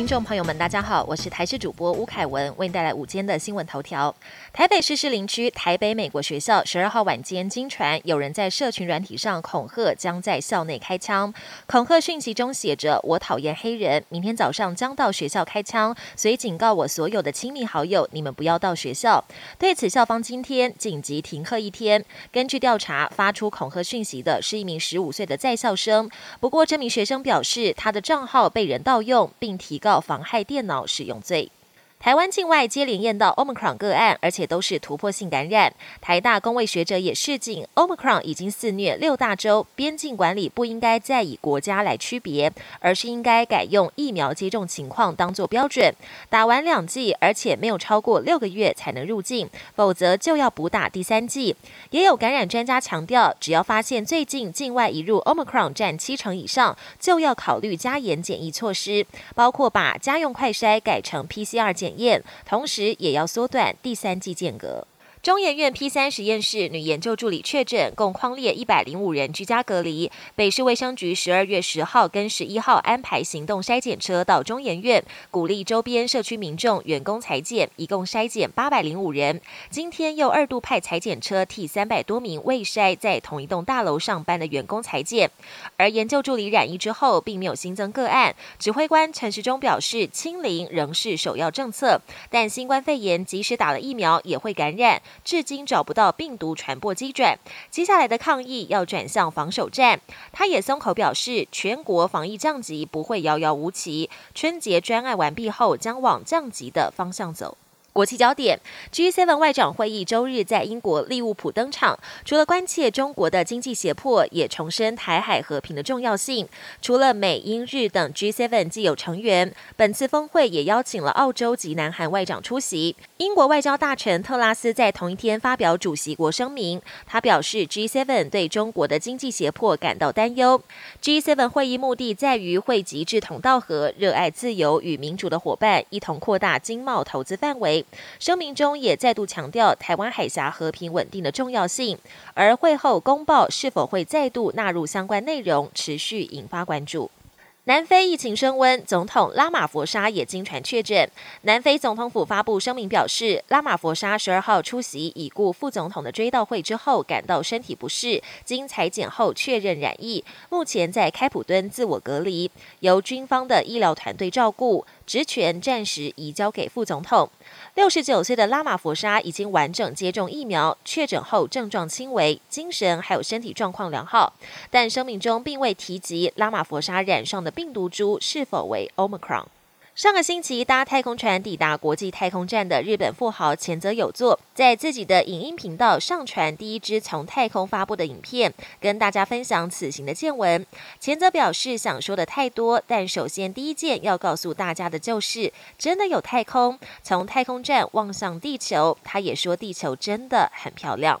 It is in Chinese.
听众朋友们，大家好，我是台视主播吴凯文，为您带来午间的新闻头条。台北市士林区台北美国学校十二号晚间经传有人在社群软体上恐吓，将在校内开枪。恐吓讯息中写着：“我讨厌黑人，明天早上将到学校开枪，所以警告我所有的亲密好友，你们不要到学校。”对此，校方今天紧急停课一天。根据调查，发出恐吓讯息的是一名十五岁的在校生。不过，这名学生表示，他的账号被人盗用，并提高告妨害电脑使用罪。台湾境外接连验到 Omicron 个案，而且都是突破性感染。台大工位学者也示警，Omicron 已经肆虐六大洲，边境管理不应该再以国家来区别，而是应该改用疫苗接种情况当做标准。打完两剂，而且没有超过六个月才能入境，否则就要补打第三剂。也有感染专家强调，只要发现最近境外移入 Omicron 占七成以上，就要考虑加严检疫措施，包括把家用快筛改成 PCR 检。验，同时也要缩短第三季间隔。中研院 P 三实验室女研究助理确诊，共框列一百零五人居家隔离。北市卫生局十二月十号跟十一号安排行动筛检车到中研院，鼓励周边社区民众员工裁检，一共筛检八百零五人。今天又二度派裁检车替三百多名未筛在同一栋大楼上班的员工裁检。而研究助理染疫之后，并没有新增个案。指挥官陈时中表示，清零仍是首要政策，但新冠肺炎即使打了疫苗也会感染。至今找不到病毒传播基准，接下来的抗疫要转向防守战。他也松口表示，全国防疫降级不会遥遥无期，春节专案完毕后将往降级的方向走。国际焦点：G7 外长会议周日在英国利物浦登场。除了关切中国的经济胁迫，也重申台海和平的重要性。除了美、英、日等 G7 既有成员，本次峰会也邀请了澳洲及南韩外长出席。英国外交大臣特拉斯在同一天发表主席国声明，他表示 G7 对中国的经济胁迫感到担忧。G7 会议目的在于汇集志同道合、热爱自由与民主的伙伴，一同扩大经贸投资范围。声明中也再度强调台湾海峡和平稳定的重要性，而会后公报是否会再度纳入相关内容，持续引发关注。南非疫情升温，总统拉马佛沙也经传确诊。南非总统府发布声明表示，拉马佛沙十二号出席已故副总统的追悼会之后，感到身体不适，经裁剪后确认染疫，目前在开普敦自我隔离，由军方的医疗团队照顾。职权暂时移交给副总统。六十九岁的拉马佛沙已经完整接种疫苗，确诊后症状轻微，精神还有身体状况良好。但声明中并未提及拉马佛沙染上的病毒株是否为 Omicron。上个星期搭太空船抵达国际太空站的日本富豪前泽有作，在自己的影音频道上传第一支从太空发布的影片，跟大家分享此行的见闻。前泽表示想说的太多，但首先第一件要告诉大家的就是，真的有太空。从太空站望向地球，他也说地球真的很漂亮。